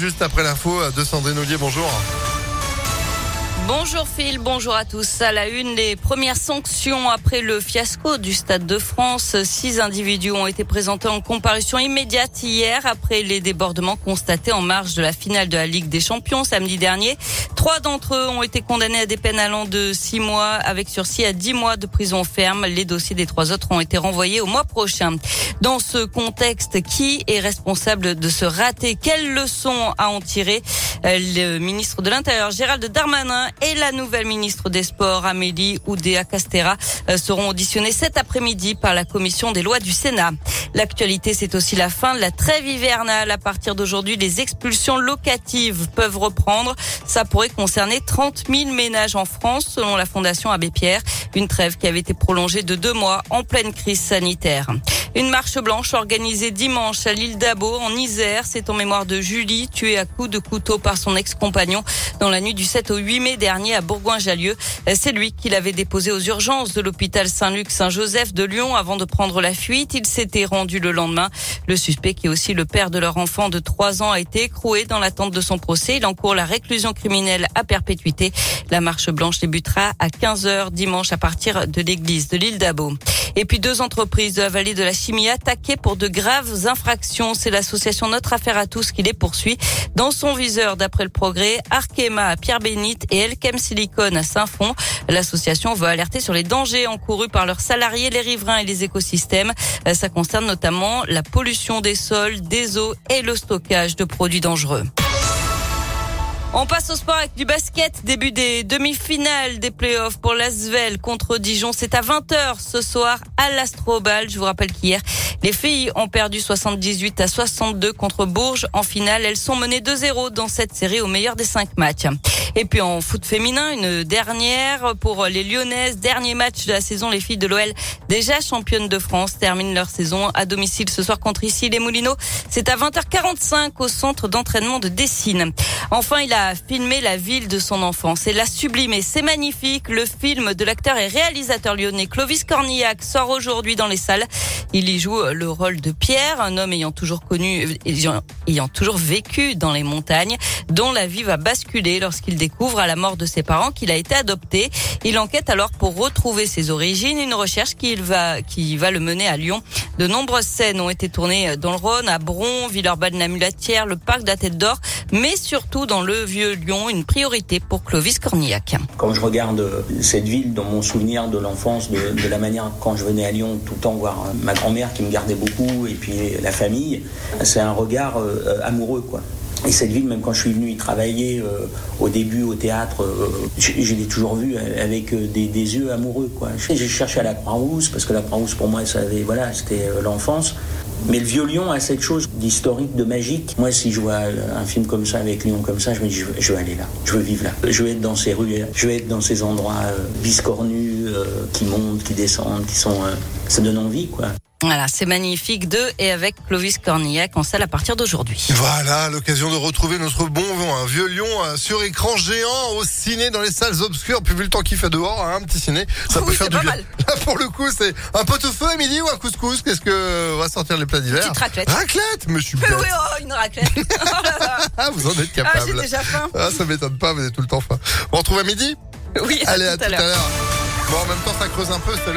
Juste après l'info de Sandrine Ollier, bonjour. Bonjour Phil, bonjour à tous. À la une, les premières sanctions après le fiasco du Stade de France. Six individus ont été présentés en comparution immédiate hier après les débordements constatés en marge de la finale de la Ligue des Champions samedi dernier. Trois d'entre eux ont été condamnés à des peines allant de six mois avec sursis à dix mois de prison ferme. Les dossiers des trois autres ont été renvoyés au mois prochain. Dans ce contexte, qui est responsable de ce raté? Quelles leçons à en tirer? Le ministre de l'Intérieur, Gérald Darmanin, et la nouvelle ministre des Sports, Amélie Oudéa Castera, euh, seront auditionnés cet après-midi par la commission des lois du Sénat. L'actualité, c'est aussi la fin de la trêve hivernale. À partir d'aujourd'hui, les expulsions locatives peuvent reprendre. Ça pourrait concerner 30 000 ménages en France, selon la Fondation Abbé Pierre. Une trêve qui avait été prolongée de deux mois en pleine crise sanitaire. Une marche blanche organisée dimanche à l'île d'Abo, en Isère. C'est en mémoire de Julie, tuée à coups de couteau par son ex-compagnon dans la nuit du 7 au 8 mai dernier à Bourgoin-Jallieu. C'est lui qui l'avait déposé aux urgences de l'hôpital Saint-Luc-Saint-Joseph de Lyon avant de prendre la fuite. Il s'était rendu le lendemain. Le suspect, qui est aussi le père de leur enfant de 3 ans, a été écroué dans l'attente de son procès. Il encourt la réclusion criminelle à perpétuité. La marche blanche débutera à 15h dimanche à partir de l'église de l'île d'Abo. Et puis deux entreprises de la vallée de la Chimie attaquées pour de graves infractions. C'est l'association Notre Affaire à tous qui les poursuit. Dans son viseur, d'après le progrès, Arkema à Pierre-Bénite et Elkem Silicon à Saint-Fond. L'association veut alerter sur les dangers encourus par leurs salariés, les riverains et les écosystèmes. Ça concerne notamment la pollution des sols, des eaux et le stockage de produits dangereux. On passe au sport avec du basket. Début des demi-finales des playoffs pour l'Asvel contre Dijon. C'est à 20h ce soir à l'Astrobal. Je vous rappelle qu'hier, les filles ont perdu 78 à 62 contre Bourges. En finale, elles sont menées 2-0 dans cette série au meilleur des cinq matchs. Et puis en foot féminin, une dernière pour les Lyonnaises. Dernier match de la saison. Les filles de l'OL, déjà championnes de France, terminent leur saison à domicile ce soir contre ici les Moulineaux. C'est à 20h45 au centre d'entraînement de Dessine. Enfin, il a filmé la ville de son enfance et l'a sublimé. C'est magnifique. Le film de l'acteur et réalisateur lyonnais Clovis Cornillac sort aujourd'hui dans les salles. Il y joue le rôle de Pierre, un homme ayant toujours connu, ayant toujours vécu dans les montagnes, dont la vie va basculer lorsqu'il découvre à la mort de ses parents qu'il a été adopté. Il enquête alors pour retrouver ses origines, une recherche qui va, qui va le mener à Lyon. De nombreuses scènes ont été tournées dans le Rhône, à Bron, Villeurbanne-la-Mulatière, le parc de la Tête d'Or, mais surtout dans le vieux Lyon, une priorité pour Clovis Cornillac. Quand je regarde cette ville dans mon souvenir de l'enfance, de, la manière quand je venais à Lyon tout le temps voir ma grand-mère qui me gardait beaucoup et puis la famille, c'est un regard euh, amoureux quoi. Et cette ville, même quand je suis venu y travailler euh, au début au théâtre, euh, je, l'ai toujours vu avec des, des, yeux amoureux. J'ai cherché à la Croix-Rousse, parce que la Croix-Rousse pour moi, voilà, c'était l'enfance. Mais le vieux Lyon a cette chose d'historique, de magique. Moi, si je vois un film comme ça, avec Lyon comme ça, je me dis, je veux, aller là, je veux vivre là. Je veux être dans ces rues, je veux être dans ces endroits euh, biscornus, euh, qui montent, qui descendent, qui sont... Euh, ça donne envie, quoi. Voilà, c'est magnifique de et avec Clovis Cornillac en salle à partir d'aujourd'hui. Voilà, l'occasion de retrouver notre bon vent, un vieux lion sur écran géant au ciné dans les salles obscures. Puis vu le temps qu'il fait dehors, hein, un petit ciné, ça oui, peut faire du bien. Mal. Là pour le coup, c'est un pot-au-feu à midi ou un couscous? Qu'est-ce que va sortir les plats d'hiver? Petite raclette. Raclette, mais je suis bête. Oui, oh, une raclette. ah, vous en êtes capable. Ah, j'ai déjà faim. Ah, ça m'étonne pas, vous êtes tout le temps faim. On retrouve à midi Oui. Allez, à tout à l'heure. Bon, en même temps, ça creuse un peu, c'est